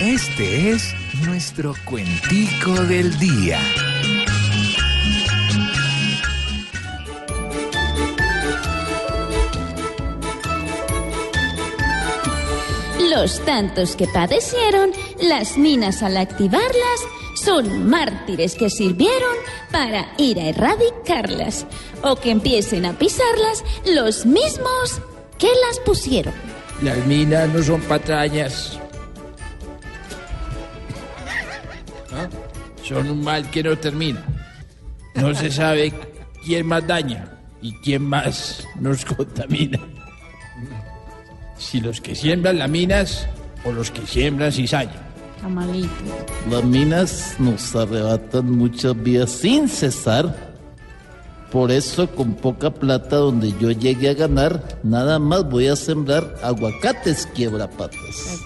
Este es nuestro cuentico del día. Los tantos que padecieron las minas al activarlas son mártires que sirvieron para ir a erradicarlas o que empiecen a pisarlas los mismos que las pusieron. Las minas no son patrañas. ¿Ah? Son un mal que no termina. No se sabe quién más daña y quién más nos contamina. Si los que siembran las minas o los que siembran cizaña. Tamalito. Las minas nos arrebatan muchas vidas sin cesar. Por eso, con poca plata donde yo llegue a ganar, nada más voy a sembrar aguacates quiebrapatas.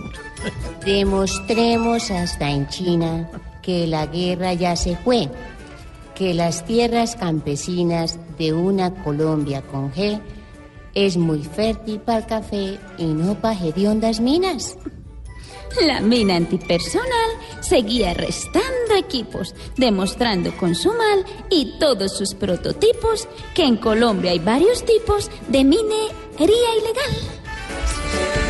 Demostremos hasta en China que la guerra ya se fue, que las tierras campesinas de una Colombia con G es muy fértil para el café y no para hediondas minas. La mina antipersonal seguía restando equipos, demostrando con su mal y todos sus prototipos que en Colombia hay varios tipos de minería ilegal.